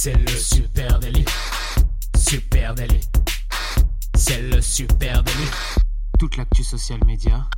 C'est le super délit. Super délit. C'est le super délit. Toute l'actu social média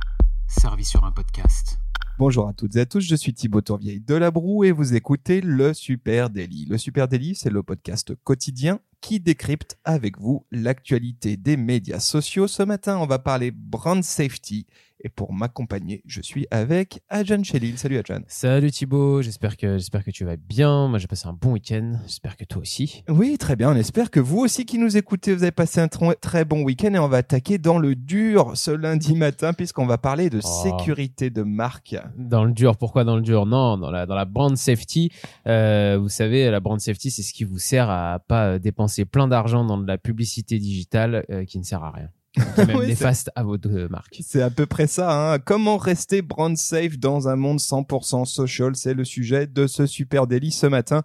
servie sur un podcast. Bonjour à toutes et à tous, je suis Thibaut Tourvieille de La Broue et vous écoutez le Super Daily. Le Super Daily, c'est le podcast quotidien qui décrypte avec vous l'actualité des médias sociaux. Ce matin, on va parler brand safety et pour m'accompagner, je suis avec Adjan Chelil. Salut Adjan. Salut Thibaut, j'espère que, j'espère que tu vas bien. Moi j'ai passé un bon week-end, j'espère que toi aussi. Oui, très bien. On espère que vous aussi qui nous écoutez, vous avez passé un très bon week-end et on va attaquer dans le dur ce lundi matin puisqu'on va parler de Oh. sécurité de marque. Dans le dur, pourquoi dans le dur? Non, dans la, dans la brand safety, euh, vous savez, la brand safety, c'est ce qui vous sert à pas dépenser plein d'argent dans de la publicité digitale euh, qui ne sert à rien. Qui est même Oui, c'est- néfaste à vos deux marques. C'est à peu près ça. Hein. Comment rester brand safe dans un monde 100% social? C'est le sujet de ce super délit ce matin.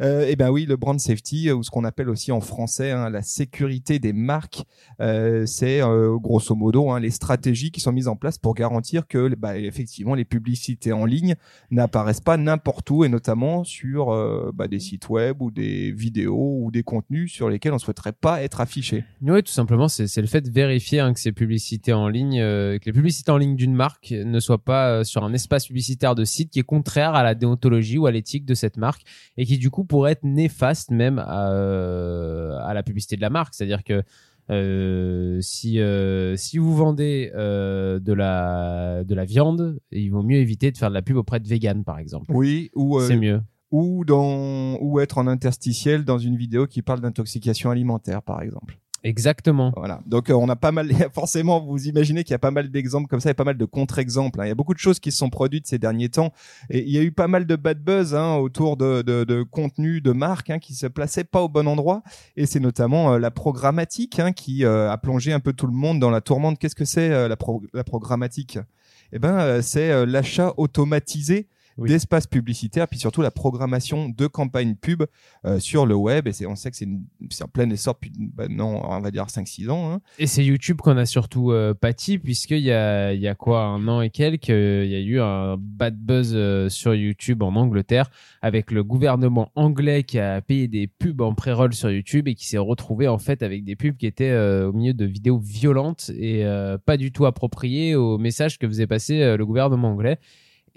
Euh, et ben oui, le brand safety, ou ce qu'on appelle aussi en français hein, la sécurité des marques, euh, c'est euh, grosso modo hein, les stratégies qui sont mises en place pour garantir que, bah, effectivement, les publicités en ligne n'apparaissent pas n'importe où, et notamment sur euh, bah, des sites web ou des vidéos ou des contenus sur lesquels on souhaiterait pas être affiché. Oui, tout simplement, c'est c'est le fait de vérifier hein, que ces publicités en ligne, euh, que les publicités en ligne d'une marque ne soient pas euh, sur un espace publicitaire de site qui est contraire à la déontologie ou à l'éthique de cette marque et qui du coup pourrait être néfaste même à, euh, à la publicité de la marque. C'est-à-dire que euh, si euh, si vous vendez euh, de la de la viande, il vaut mieux éviter de faire de la pub auprès de vegan par exemple. Oui, ou C'est mieux. ou dans ou être en interstitiel dans une vidéo qui parle d'intoxication alimentaire par exemple. Exactement. Voilà. Donc euh, on a pas mal forcément vous imaginez qu'il y a pas mal d'exemples comme ça et pas mal de contre-exemples. hein. Il y a beaucoup de choses qui se sont produites ces derniers temps et il y a eu pas mal de bad buzz hein, autour de, de, de contenus de marques hein, qui se plaçaient pas au bon endroit et c'est notamment euh, la programmatique hein, qui euh, a plongé un peu tout le monde dans la tourmente. Qu'est-ce que c'est la, pro- la programmatique? Eh ben c'est l'achat automatisé Oui. d'espaces publicitaires, puis surtout la programmation de campagnes pub euh, sur le web. Et c'est, on sait que c'est, en plein essor depuis maintenant, on va dire 5-6 ans. Hein. Et c'est YouTube qu'on a surtout euh, pâti, puisqu'il y a, il y a quoi, un an et quelques, il y a eu un bad buzz euh, sur YouTube en Angleterre, avec le gouvernement anglais qui a payé des pubs en pré-roll sur YouTube et qui s'est retrouvé en fait avec des pubs qui étaient euh, au milieu de vidéos violentes et euh, pas du tout appropriées au message que faisait passer euh, le gouvernement anglais.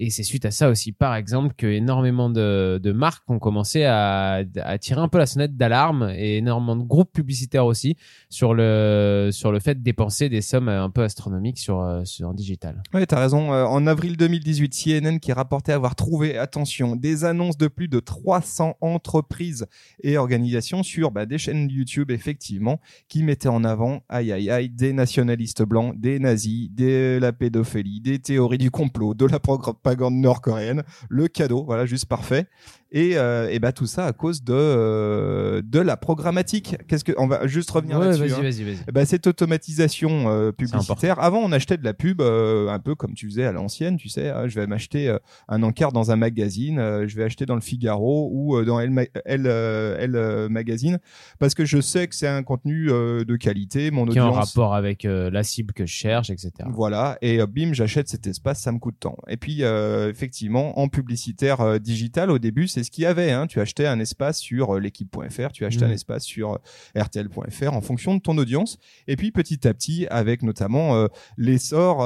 Et c'est suite à ça aussi, par exemple, que énormément de, de marques ont commencé à, à tirer un peu la sonnette d'alarme et énormément de groupes publicitaires aussi sur le sur le fait de dépenser des sommes un peu astronomiques sur euh, sur digital. Ouais, t'as raison. Euh, en avril 2018, CNN qui rapportait avoir trouvé, attention, des annonces de plus de 300 entreprises et organisations sur bah, des chaînes YouTube, effectivement, qui mettaient en avant, aïe aïe aïe, des nationalistes blancs, des nazis, de la pédophilie, des théories du complot, de la propagande nord-coréenne, le cadeau, voilà, juste parfait. Et, euh, et bah tout ça à cause de euh, de la programmatique. Qu'est-ce que on va juste revenir Ouais, là-dessus. vas-y, hein. vas-y, vas-y. Eh ben, cette automatisation euh, publicitaire. Avant, on achetait de la pub un peu comme tu faisais à l'ancienne, tu sais. hein, je vais m'acheter un encart dans un magazine, je vais acheter dans le Figaro ou dans Elle, Elle, Elle, Magazine parce que je sais que c'est un contenu de qualité, mon Qui est en audience. rapport avec la cible que je cherche, etc. Voilà, et bim, j'achète cet espace, ça me coûte tant. Et puis, euh, effectivement, en publicitaire euh, digital, au début, c'est ce qu'il y avait. Hein. Tu achetais un espace sur euh, l'équipe.fr, tu achetais un espace sur RTL.fr en fonction de ton audience. Et puis, petit à petit, avec notamment l'essor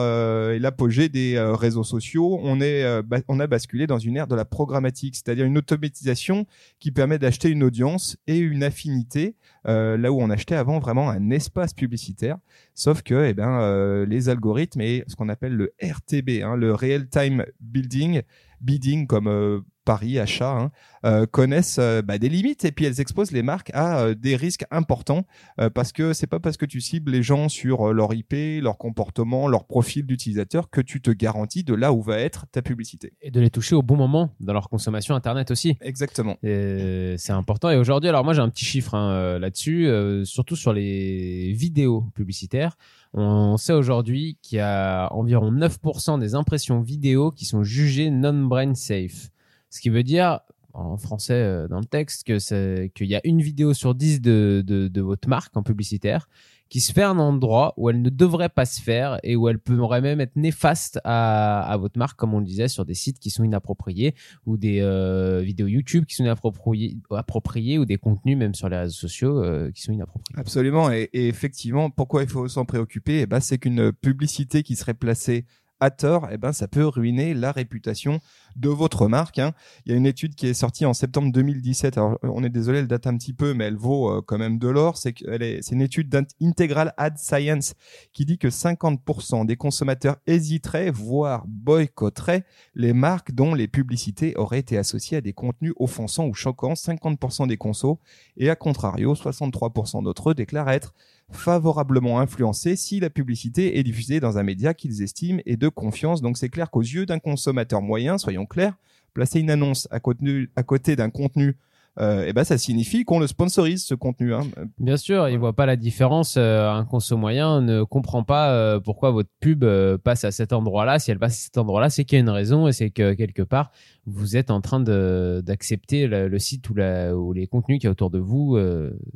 et l'apogée des réseaux sociaux, on, est, on a basculé dans une ère de la programmatique, c'est-à-dire une automatisation qui permet d'acheter une audience et une affinité, euh, là où on achetait avant vraiment un espace publicitaire. Sauf que eh ben, euh, les algorithmes et ce qu'on appelle le RTB, hein, le Real Time Building, bidding comme euh, Paris, achat, hein, euh, connaissent euh, bah, des limites et puis elles exposent les marques à euh, des risques importants euh, parce que c'est pas parce que tu cibles les gens sur leur IP, leur comportement, leur profil d'utilisateur que tu te garantis de là où va être ta publicité. Et de les toucher au bon moment dans leur consommation internet aussi. Exactement. C'est important. Et aujourd'hui, alors moi j'ai un petit chiffre hein, là-dessus, surtout sur les vidéos publicitaires. On sait aujourd'hui qu'il y a environ 9% des impressions vidéo qui sont jugées non-brain safe. Ce qui veut dire, en français euh, dans le texte que qu'il y a une vidéo sur 10 de, de, votre marque en publicitaire qui se fait à un endroit où elle ne devrait pas se faire et où elle pourrait même être néfaste à, à votre marque, comme on le disait, sur des sites qui sont inappropriés ou des euh, vidéos YouTube qui sont inappropriées, appropriées ou des contenus même sur les réseaux sociaux euh, qui sont inappropriés. Absolument. Et, et effectivement, pourquoi il faut s'en préoccuper? Eh ben, C'est qu'une publicité qui serait placée à tort, eh ben, ça peut ruiner la réputation de votre marque. Hein. Il y a une étude qui est sortie en septembre 2017. Alors, on est désolé, elle date un petit peu, mais elle vaut euh, quand même de l'or. C'est est, c'est une étude d'Integral Ad Science qui dit que 50% des consommateurs hésiteraient, voire boycotteraient les marques dont les publicités auraient été associées à des contenus offensants ou choquants. 50% des consos et à contrario, 63% d'entre eux déclarent être favorablement influencés si la publicité est diffusée dans un média qu'ils estiment et de confiance. Donc c'est clair qu'aux yeux d'un consommateur moyen, soyons clairs, placer une annonce à, côté, à côté d'un contenu euh, et ben ça signifie qu'on le sponsorise ce contenu. Hein. Bien sûr, il voit pas la différence. Euh, un conso moyen ne comprend pas euh, pourquoi votre pub passe à cet endroit-là. Si elle passe à cet endroit-là, c'est qu'il y a une raison et c'est que quelque part vous êtes en train d'accepter le, le, site ou, la, ou les contenus qui est autour de vous,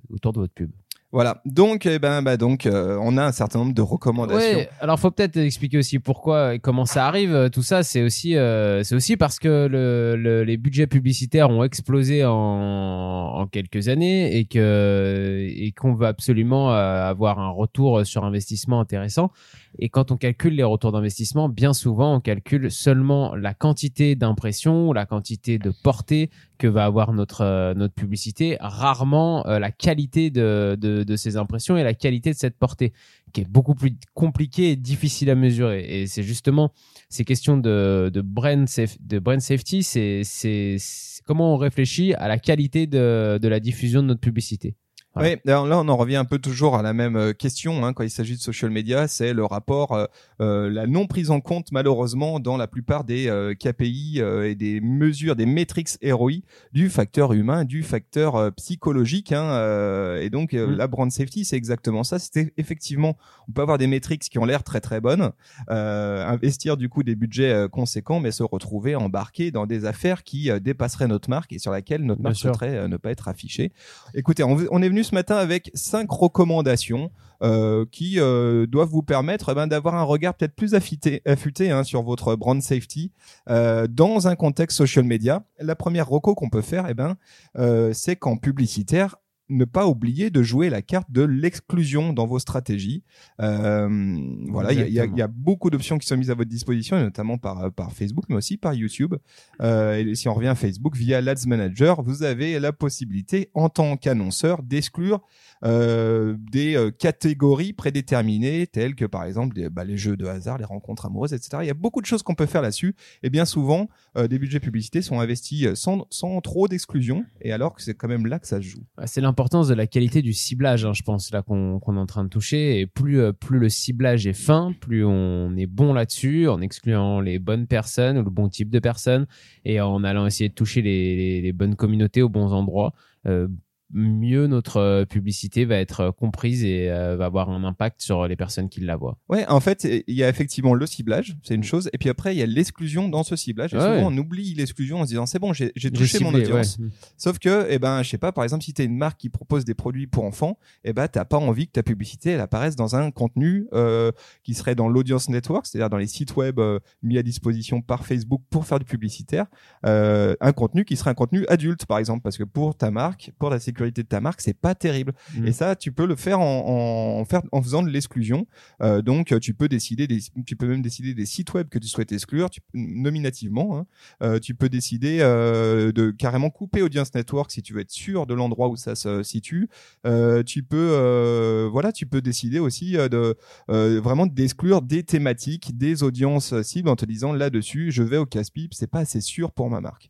autour de votre pub. Voilà. Donc, eh ben, bah, donc, euh, on a un certain nombre de recommandations. Ouais. Alors, faut peut-être expliquer aussi pourquoi et comment ça arrive. Tout ça, c'est aussi, euh, c'est aussi parce que le, le, les budgets publicitaires ont explosé en, en quelques années et que et qu'on veut absolument euh, avoir un retour sur investissement intéressant. Et quand on calcule les retours d'investissement, bien souvent, on calcule seulement la quantité d'impressions, la quantité de portée que va avoir notre euh, notre publicité, rarement euh, la qualité de, de, ces impressions et la qualité de cette portée, qui est beaucoup plus compliquée et difficile à mesurer. Et c'est justement ces questions de de brand de brand safety, c'est c'est comment on réfléchit à la qualité de de la diffusion de notre publicité. Voilà. Oui, alors là on en revient un peu toujours à la même question hein, quand il s'agit de social media, c'est le rapport, euh, euh, la non prise en compte malheureusement dans la plupart des euh, KPI euh, et des mesures, des métriques ROI du facteur humain, du facteur euh, psychologique. Hein, euh, et donc mmh. la brand safety, c'est exactement ça. C'était effectivement, on peut avoir des métriques qui ont l'air très très bonnes, investir du coup des budgets conséquents, mais se retrouver embarqué dans des affaires qui dépasseraient notre marque et sur laquelle notre marque souhaiterait ne pas être affichée. Écoutez, on, on est venu ce matin avec cinq recommandations euh, qui euh, doivent vous permettre eh ben, d'avoir un regard peut-être plus affûté, hein, sur votre brand safety euh, dans un contexte social media. La première reco qu'on peut faire, eh ben, c'est qu'en publicitaire, ne pas oublier de jouer la carte de l'exclusion dans vos stratégies. Euh, voilà, il y a, y a, beaucoup d'options qui sont mises à votre disposition, notamment par, par Facebook, mais aussi par YouTube. Euh, et si on revient à Facebook, via l'Ads Manager, vous avez la possibilité, en tant qu'annonceur, d'exclure euh, des euh, catégories prédéterminées, telles que par exemple des, bah, les jeux de hasard, les rencontres amoureuses, etc. Il y a beaucoup de choses qu'on peut faire là-dessus. Et bien souvent, euh, des budgets publicités sont investis sans, sans trop d'exclusion, et alors que c'est quand même là que ça se joue. C'est l'importance de la qualité du ciblage, hein, je pense, là qu'on qu est en train de toucher. Et plus, euh, plus le ciblage est fin, plus on est bon là-dessus, en excluant les bonnes personnes ou le bon type de personnes, et en allant essayer de toucher les bonnes communautés aux bons endroits. Euh, mieux notre euh, publicité va être euh, comprise et euh, va avoir un impact sur les personnes qui la voient. Ouais, en fait, il y a effectivement le ciblage, c'est une chose, et puis après il y a l'exclusion dans ce ciblage. Et souvent on oublie l'exclusion en se disant c'est bon, j'ai touché ciblé, mon audience. Ouais. Sauf que, eh ben, je sais pas, par exemple, si tu es une marque qui propose des produits pour enfants, eh ben, t'as pas envie que ta publicité elle apparaisse dans un contenu euh, qui serait dans l'audience network, c'est-à-dire dans les sites web euh, mis à disposition par Facebook pour faire du publicitaire, un contenu qui serait un contenu adulte, par exemple, parce que pour ta marque, pour la sécurité sécurité de ta marque, c'est pas terrible. Mmh. Et ça, tu peux le faire en, en, faire, en faisant de l'exclusion. Euh, donc, tu peux décider, des, tu peux même décider des sites web que tu souhaites exclure, tu, nominativement. Hein. Euh, tu peux décider euh, de carrément couper Audience Network si tu veux être sûr de l'endroit où ça se situe. Tu peux, voilà, tu peux décider aussi de vraiment d'exclure des thématiques, des audiences cibles en te disant là-dessus, je vais au casse-pipe, c'est pas assez sûr pour ma marque.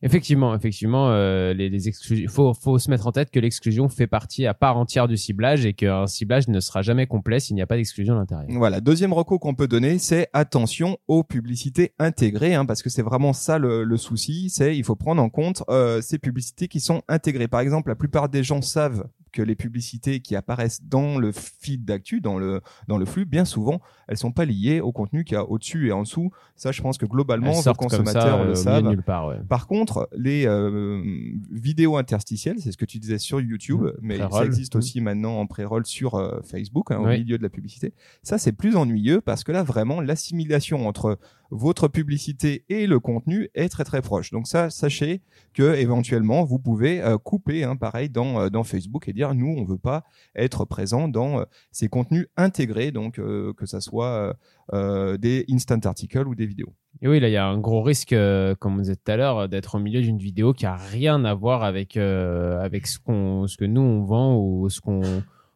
Effectivement, effectivement, euh, les, les exclusions. Faut, faut se mettre en tête que l'exclusion fait partie à part entière du ciblage et qu'un ciblage ne sera jamais complet s'il n'y a pas d'exclusion à l'intérieur. Voilà. Deuxième recours qu'on peut donner, c'est attention aux publicités intégrées, hein, parce que c'est vraiment ça le, le souci. C'est il faut prendre en compte euh, ces publicités qui sont intégrées. Par exemple, la plupart des gens savent que les publicités qui apparaissent dans le feed d'actu, dans le, dans le flux, bien souvent, elles sont pas liées au contenu qu'il y a au-dessus et en dessous. Ça, je pense que globalement, ça, consommateurs euh, le de savent. nulle part, ouais. Par contre, les euh, vidéos interstitielles, c'est ce que tu disais sur YouTube, Mmh, mais ça existe Mmh. aussi maintenant en pré-roll sur euh, Facebook, hein, au milieu de la publicité. Ça, c'est plus ennuyeux parce que là, vraiment, l'assimilation entre votre publicité et le contenu est très très proche. Donc ça, sachez que éventuellement, vous pouvez euh, couper, hein, pareil, dans, euh, dans Facebook et dire, nous, on veut pas être présent dans euh, ces contenus intégrés, donc euh, que ça soit euh, euh, des instant articles ou des vidéos. Et oui, là, il y a un gros risque, euh, comme on disait tout à l'heure, d'être au milieu d'une vidéo qui a rien à voir avec, avec ce, qu'on, ce que nous, on vend ou ce qu'on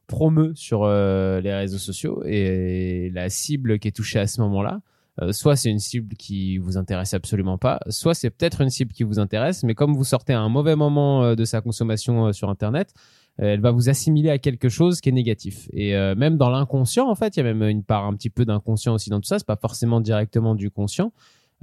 promeut sur les réseaux sociaux. Et la cible qui est touchée à ce moment-là, euh, soit c'est une cible qui vous intéresse absolument pas, soit c'est peut-être une cible qui vous intéresse, mais comme vous sortez à un mauvais moment euh, de sa consommation euh, sur Internet, elle va vous assimiler à quelque chose qui est négatif. Et euh, même dans l'inconscient, en fait, il y a même une part un petit peu d'inconscient aussi dans tout ça. C'est pas forcément directement du conscient.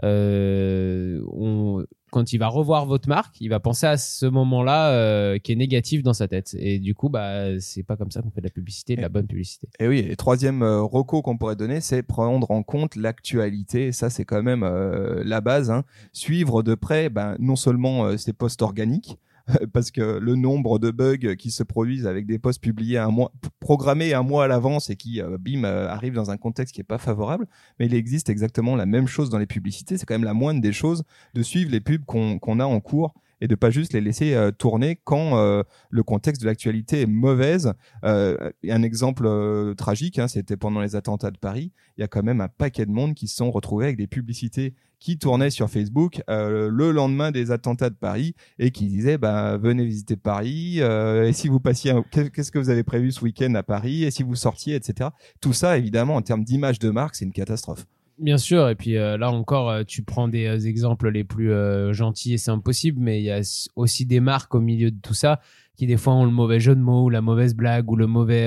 Euh, on- quand il va revoir votre marque, il va penser à ce moment-là euh, qui est négatif dans sa tête. Et du coup, bah, c'est pas comme ça qu'on fait de la publicité, de la bonne publicité. Et oui, et troisième euh, reco qu'on pourrait donner, c'est prendre en compte l'actualité. Ça, c'est quand même euh, la base. Hein. Suivre de près, ben, non seulement euh, ces posts organiques, parce que le nombre de bugs qui se produisent avec des posts publiés un mois, programmés un mois à l'avance et qui, euh, bim, euh, arrivent dans un contexte qui est pas favorable. Mais il existe exactement la même chose dans les publicités. C'est quand même la moindre des choses de suivre les pubs qu'on a en cours et de pas juste les laisser euh, tourner quand euh, le contexte de l'actualité est mauvaise. Euh, un exemple euh, tragique, hein, c'était pendant les attentats de Paris. Il y a quand même un paquet de monde qui se sont retrouvés avec des publicités qui tournaient sur Facebook euh, le lendemain des attentats de Paris et qui disaient bah, venez visiter Paris euh, et si vous passiez qu'est-ce que vous avez prévu ce week-end à Paris et si vous sortiez etc tout ça évidemment en termes d'image de marque c'est une catastrophe Bien sûr, et puis euh, là encore, euh, tu prends des euh, exemples les plus euh, gentils et c'est impossible, mais il y a aussi des marques au milieu de tout ça qui des fois ont le mauvais jeu de mots ou la mauvaise blague ou le mauvais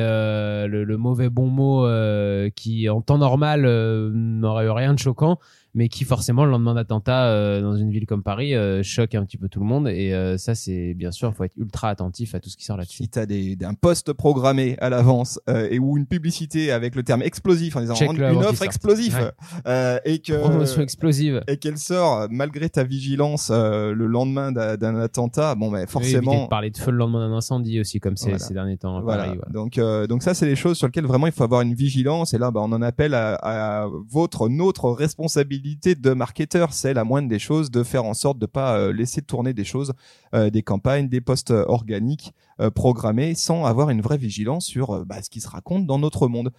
le, le mauvais bon mot qui en temps normal n'aurait eu rien de choquant, mais qui forcément le lendemain d'attentat euh, dans une ville comme Paris euh, choque un petit peu tout le monde et euh, ça c'est bien sûr, faut être ultra attentif à tout ce qui sort là-dessus. si tu as des, un post programmé à l'avance euh, et ou une publicité avec le terme explosif en disant une offre explosive Ouais. euh, et que Promotion explosive. et qu'elle sort malgré ta vigilance euh, le lendemain d'un attentat bon Oui, éviter forcément de parler de feu le lendemain d'un incendie aussi comme Voilà. ces derniers temps à Voilà. Paris. voilà. Donc, euh, donc ça, c'est les choses sur lesquelles vraiment il faut avoir une vigilance. Et là, bah, on en appelle à, à votre, notre responsabilité de marketeur. C'est la moindre des choses de faire en sorte de pas euh, laisser tourner des choses, euh, des campagnes, des posts euh, organiques programmés sans avoir une vraie vigilance sur bah, ce qui se raconte dans notre monde.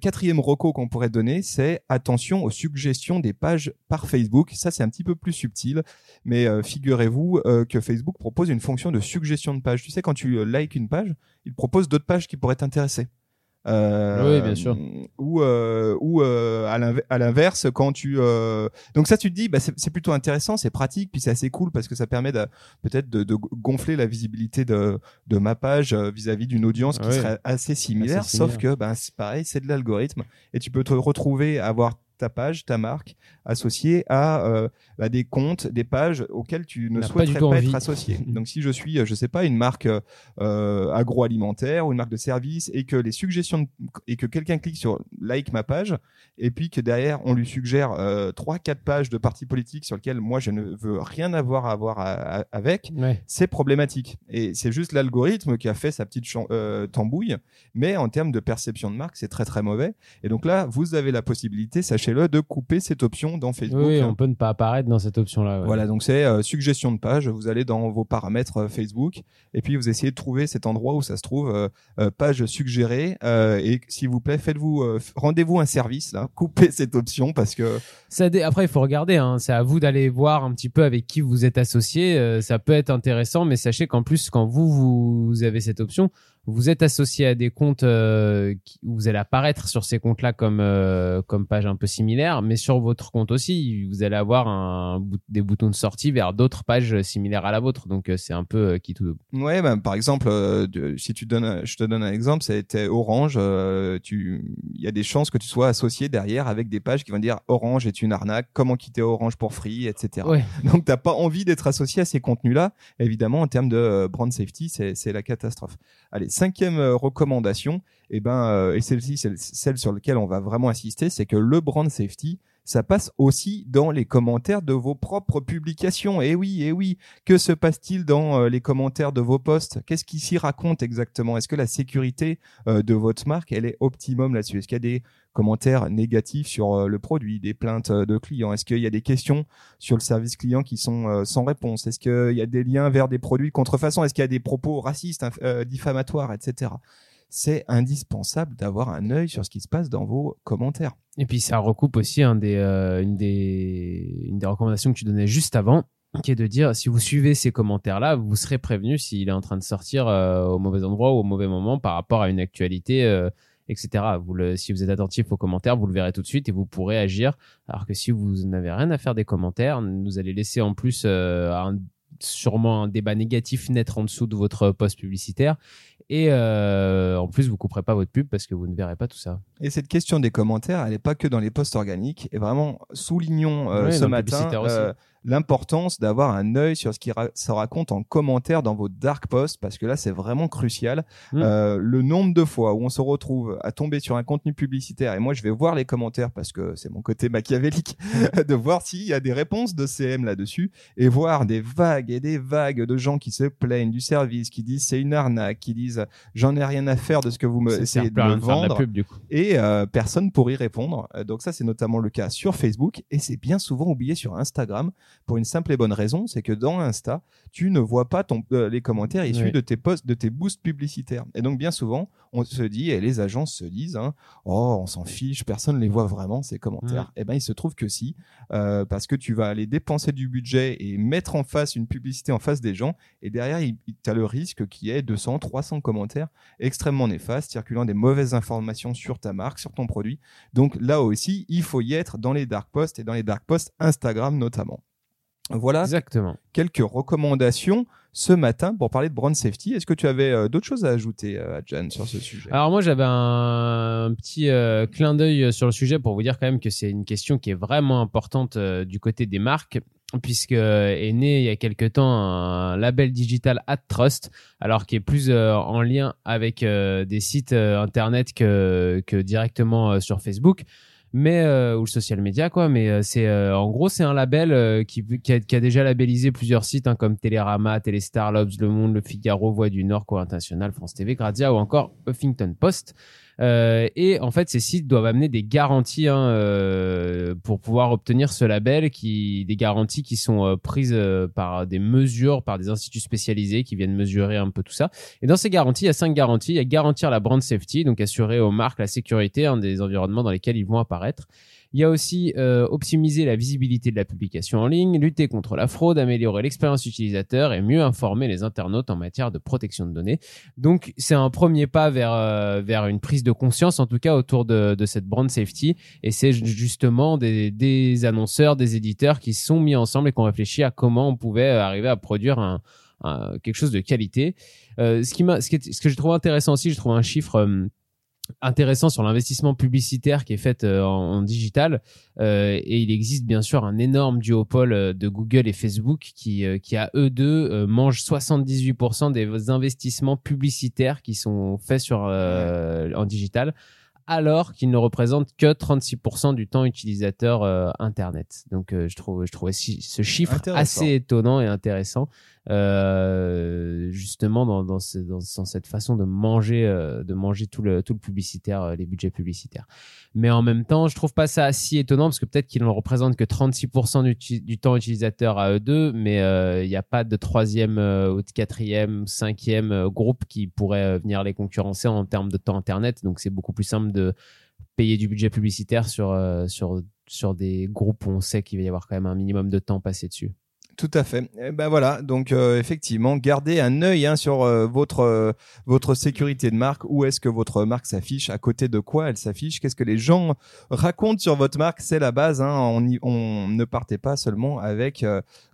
Quatrième reco qu'on pourrait donner, c'est attention aux suggestions des pages par Facebook. Ça, c'est un petit peu plus subtil, mais figurez-vous que Facebook propose une fonction de suggestion de page. Tu sais, quand tu likes une page, il propose d'autres pages qui pourraient t'intéresser. Euh, Oui, bien sûr. Ou euh, ou euh, à l'inv- à l'inverse, quand tu euh, donc ça tu te dis bah c'est plutôt intéressant, c'est pratique, puis c'est assez cool parce que ça permet de- peut-être de, de gonfler la visibilité de de ma page vis-à-vis d'une audience qui Ouais. serait assez similaire, Assez sauf que ben c'est pareil, c'est de l'algorithme et tu peux te retrouver à avoir ta page, ta marque associée à euh, bah, des comptes, des pages auxquelles tu ne pas souhaiterais pas, être associé. Donc si je suis, euh, je sais pas, une marque euh, euh, agroalimentaire ou une marque de service et que les suggestions de- et que quelqu'un clique sur like ma page et puis que derrière on lui suggère euh, trois quatre pages de partis politiques sur lesquels moi je ne veux rien avoir à à- avec Ouais. c'est problématique et c'est juste l'algorithme qui a fait sa petite euh, tambouille mais en termes de perception de marque c'est très très mauvais et donc là vous avez la possibilité sachez-le de couper cette option dans Facebook Oui, on peut ne pas apparaître dans cette option-là. ouais. voilà, donc c'est euh, suggestion de page. Vous allez dans vos paramètres euh, Facebook et puis vous essayez de trouver cet endroit où ça se trouve, euh, euh, page suggérée. euh, et s'il vous plaît, faites-vous, rendez-vous un service là, coupez cette option parce que Ça dé- Après, il faut regarder. Hein. C'est à vous d'aller voir un petit peu avec qui vous êtes associé. Ça peut être intéressant, mais sachez qu'en plus, quand vous, vous avez cette option, vous êtes associé à des comptes euh, qui- où vous allez apparaître sur ces comptes-là comme euh, comme page un peu similaire, mais sur votre compte aussi, vous allez avoir un, des boutons de sortie vers d'autres pages similaires à la vôtre. Donc euh, c'est un peu euh, qui tout double. Ouais, bah, par exemple, si tu donnes, je te donne un exemple, ça a été Orange. tu, il y a des chances que tu sois associé derrière avec des pages qui vont dire Orange est une arnaque, comment quitter Orange pour free, etc. Ouais. Donc t'as pas envie d'être associé à ces contenus-là. Évidemment, en termes de brand safety, c'est c'est la catastrophe. Allez, cinquième euh, recommandation, et ben, euh, et celle-ci, celle sur laquelle on va vraiment insister, c'est que le brand safety, ça passe aussi dans les commentaires de vos propres publications. Et oui, et oui, que se passe-t-il dans euh, les commentaires de vos posts? Qu'est-ce qui s'y raconte exactement? Est-ce que la sécurité de votre marque, elle est optimum là-dessus? Est-ce qu'il y a des commentaires négatifs sur euh, le produit, des plaintes de clients. Est-ce qu'il y a des questions sur le service client qui sont sans réponse? Est-ce qu'il y a des liens vers des produits de Est-ce qu'il y a des propos racistes, diffamatoires, etc c'est indispensable d'avoir un œil sur ce qui se passe dans vos commentaires. Et puis ça recoupe aussi euh, une, des, recommandations que tu donnais juste avant, qui est de dire si vous suivez ces commentaires-là, vous serez prévenu s'il est en train de sortir euh, au mauvais endroit ou au mauvais moment par rapport à une actualité, euh, etc. Vous le, si vous êtes attentif aux commentaires, vous le verrez tout de suite et vous pourrez agir. Alors que si vous n'avez rien à faire des commentaires, vous allez laisser en plus un, sûrement un débat négatif naître en dessous de votre post publicitaire et euh, en plus, vous couperez pas votre pub parce que vous ne verrez pas tout ça. Et cette question des commentaires, elle n'est pas que dans les posts organiques. Et vraiment, soulignons euh, ce matin euh, l'importance d'avoir un œil sur ce qui se raconte en commentaire dans vos dark posts parce que là c'est vraiment crucial. Mmh. Euh, le nombre de fois où on se retrouve à tomber sur un contenu publicitaire et moi je vais voir les commentaires parce que c'est mon côté machiavélique de voir s'il y a des réponses de CM là-dessus et voir des vagues et des vagues de gens qui se plaignent du service, qui disent c'est une arnaque, qui disent j'en ai rien à faire de ce que vous me essayez de me vendre pub, du coup. et euh, personne pour y répondre. Euh, donc ça c'est notamment le cas sur Facebook et c'est bien souvent oublié sur Instagram pour une simple et bonne raison, c'est que dans Insta, tu ne vois pas ton, euh, les commentaires issus de tes posts, de tes boosts publicitaires. Et donc bien souvent, on se dit, et les agences se disent, hein, oh, on s'en fiche, personne ne les voit vraiment ces commentaires. Et eh ben il se trouve que si, euh, parce que tu vas aller dépenser du budget et mettre en face une publicité en face des gens, et derrière, tu as le risque qu'il y ait 200, 300 commentaires extrêmement néfastes, circulant des mauvaises informations sur ta marque, sur ton produit. Donc là aussi, il faut y être dans les dark posts et dans les dark posts Instagram notamment. Voilà Exactement. quelques recommandations ce matin pour parler de brand safety. Est-ce que tu avais euh, d'autres choses à ajouter, euh, Jan, sur ce sujet? Alors moi, j'avais un, petit euh, clin d'œil sur le sujet pour vous dire quand même que c'est une question qui est vraiment importante du côté des marques puisque est né il y a quelque temps un label digital AdTrust, alors qui est plus en lien avec des sites internet que, que directement sur Facebook mais euh, ou le social media quoi. Mais euh, c'est euh, en gros c'est un label qui, qui a, déjà labellisé plusieurs sites hein, comme Télérama, Téléstar, Lobs, Le Monde, Le Figaro, Voix du Nord, Cour International, France TV, Grazia ou encore Huffington Post euh, et en fait, ces sites doivent amener des garanties hein, euh, pour pouvoir obtenir ce label, qui des garanties qui sont euh, prises euh, par des mesures, par des instituts spécialisés qui viennent mesurer un peu tout ça. Et dans ces garanties, il y a cinq garanties. Il y a garantir la brand safety, donc assurer aux marques la sécurité hein, des environnements dans lesquels ils vont apparaître. Il y a aussi euh, optimiser la visibilité de la publication en ligne, lutter contre la fraude, améliorer l'expérience utilisateur et mieux informer les internautes en matière de protection de données. Donc c'est un premier pas vers euh, vers une prise de conscience, en tout cas autour de, de cette brand safety. Et c'est justement des, des annonceurs, des éditeurs qui sont mis ensemble et qui ont réfléchi à comment on pouvait arriver à produire un, quelque chose de qualité. Euh, ce qui m'a, ce, que j'ai trouvé intéressant aussi, je trouve un chiffre euh, intéressant sur l'investissement publicitaire qui est fait euh, en, digital. Euh, et il existe bien sûr un énorme duopole euh, de Google et Facebook qui qui à eux deux mangent 78% des investissements publicitaires qui sont faits sur en digital alors qu'ils ne représentent que 36% du temps utilisateur internet. Donc je trouve je trouvais ce chiffre assez étonnant et intéressant euh, justement dans, dans, ce, dans, cette façon de manger, euh, de manger tout le, tout le publicitaire, euh, les budgets publicitaires. Mais en même temps, je trouve pas ça si étonnant parce que peut-être qu'ils ne représentent que 36% du, du, temps utilisateur à eux deux, mais il n'y a pas de troisième ou de quatrième, cinquième groupe qui pourrait venir les concurrencer en termes de temps Internet. Donc c'est beaucoup plus simple de payer du budget publicitaire sur, sur, sur des groupes où on sait qu'il va y avoir quand même un minimum de temps passé dessus. Tout à fait. Eh ben voilà, donc euh, effectivement, gardez un œil hein, sur euh, votre euh, votre sécurité de marque. Où est-ce que votre marque s'affiche? À côté de quoi elle s'affiche? Qu'est-ce que les gens racontent sur votre marque? C'est la base. Hein. On, on ne partez pas seulement avec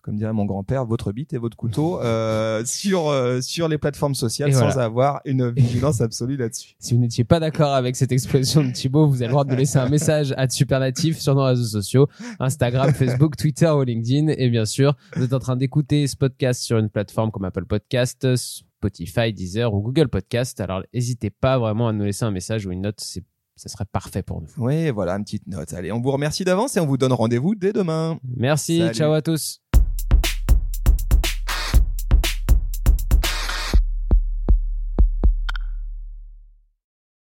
comme dirait mon grand-père, votre bite et votre couteau euh, sur euh, sur les plateformes sociales sans avoir une vigilance absolue là-dessus. Si vous n'étiez pas d'accord avec cette expression de Thibaut, vous avez le droit de laisser un message à Supernatif sur nos réseaux sociaux, Instagram, Facebook, Twitter ou LinkedIn. Et bien sûr, vous êtes en train d'écouter ce podcast sur une plateforme comme Apple Podcast, Spotify, Deezer ou Google Podcast. Alors n'hésitez pas vraiment à nous laisser un message ou une note, c'est ça serait parfait pour nous. Oui, voilà, une petite note. Allez, on vous remercie d'avance et on vous donne rendez-vous dès demain. Merci, Salut. ciao à tous.